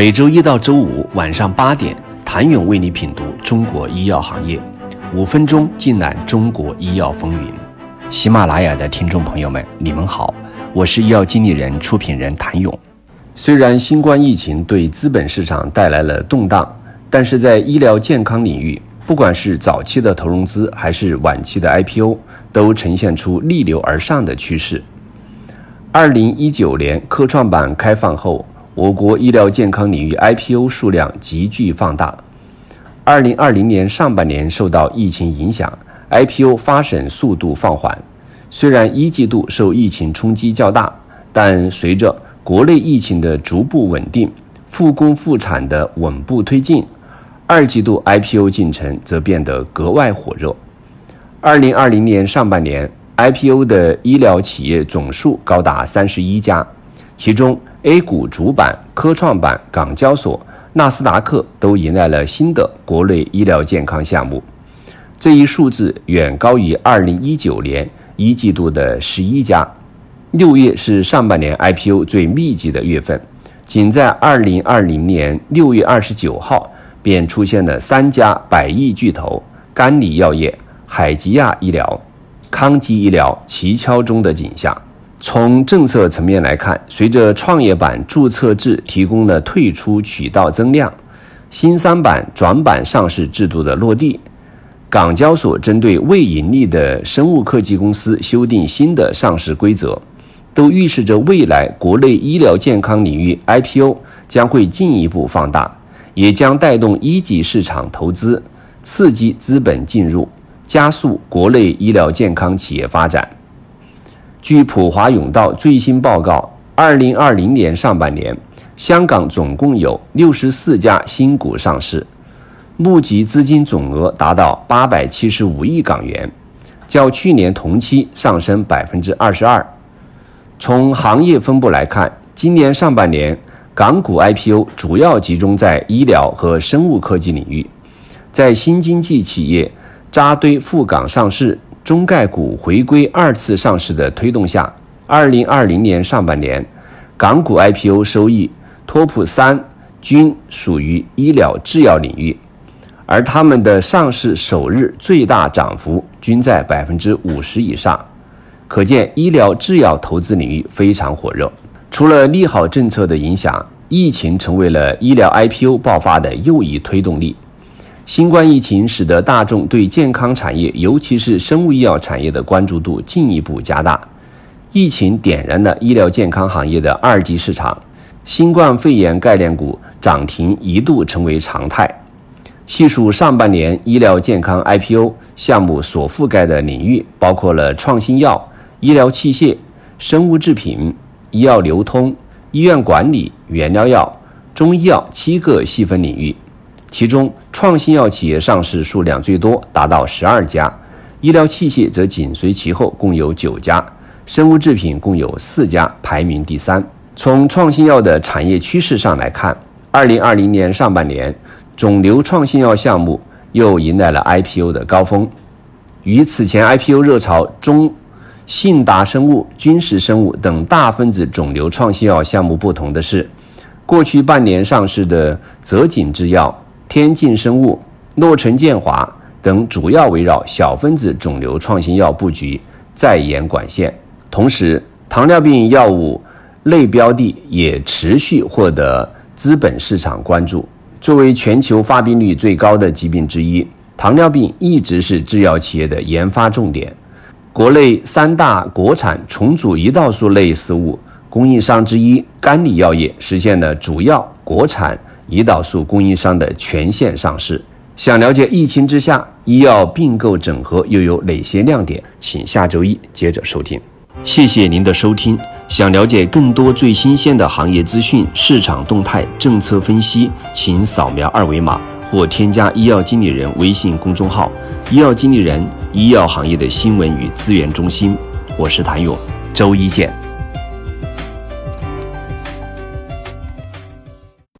每周一到周五晚上八点，谭勇为你品读中国医药行业，五分钟尽览中国医药风云。喜马拉雅的听众朋友们，你们好，我是医药经理人、出品人谭勇。虽然新冠疫情对资本市场带来了动荡，但是在医疗健康领域，不管是早期的投融资还是晚期的 IPO，都呈现出逆流而上的趋势。二零一九年科创板开放后。我国医疗健康领域 IPO 数量急剧放大。二零二零年上半年受到疫情影响，IPO 发审速度放缓。虽然一季度受疫情冲击较大，但随着国内疫情的逐步稳定，复工复产的稳步推进，二季度 IPO 进程则变得格外火热。二零二零年上半年，IPO 的医疗企业总数高达三十一家，其中。A 股主板、科创板、港交所、纳斯达克都迎来了新的国内医疗健康项目，这一数字远高于2019年一季度的十一家。六月是上半年 IPO 最密集的月份，仅在2020年6月29号便出现了三家百亿巨头：甘李药业、海吉亚医疗、康基医疗齐敲钟的景象。从政策层面来看，随着创业板注册制提供了退出渠道增量，新三板转板上市制度的落地，港交所针对未盈利的生物科技公司修订新的上市规则，都预示着未来国内医疗健康领域 IPO 将会进一步放大，也将带动一级市场投资，刺激资本进入，加速国内医疗健康企业发展。据普华永道最新报告，二零二零年上半年，香港总共有六十四家新股上市，募集资金总额达到八百七十五亿港元，较去年同期上升百分之二十二。从行业分布来看，今年上半年港股 IPO 主要集中在医疗和生物科技领域，在新经济企业扎堆赴港上市。中概股回归二次上市的推动下，二零二零年上半年，港股 IPO 收益 TOP 三均属于医疗制药领域，而他们的上市首日最大涨幅均在百分之五十以上，可见医疗制药投资领域非常火热。除了利好政策的影响，疫情成为了医疗 IPO 爆发的又一推动力。新冠疫情使得大众对健康产业，尤其是生物医药产业的关注度进一步加大。疫情点燃了医疗健康行业的二级市场，新冠肺炎概念股涨停一度成为常态。细数上半年医疗健康 IPO 项目所覆盖的领域，包括了创新药、医疗器械、生物制品、医药流通、医院管理、原料药、中医药七个细分领域。其中，创新药企业上市数量最多，达到十二家；医疗器械则紧随其后，共有九家；生物制品共有四家，排名第三。从创新药的产业趋势上来看，二零二零年上半年，肿瘤创新药项目又迎来了 IPO 的高峰。与此前 IPO 热潮中，信达生物、君实生物等大分子肿瘤创新药项目不同的是，过去半年上市的泽锦制药。天进生物、诺成建华等主要围绕小分子肿瘤创新药布局，在研管线。同时，糖尿病药物类标的也持续获得资本市场关注。作为全球发病率最高的疾病之一，糖尿病一直是制药企业的研发重点。国内三大国产重组胰岛素类食物供应商之一甘李药业实现了主要国产。胰岛素供应商的全线上市。想了解疫情之下医药并购整合又有哪些亮点？请下周一接着收听。谢谢您的收听。想了解更多最新鲜的行业资讯、市场动态、政策分析，请扫描二维码或添加医药经理人微信公众号“医药经理人”——医药行业的新闻与资源中心。我是谭勇，周一见。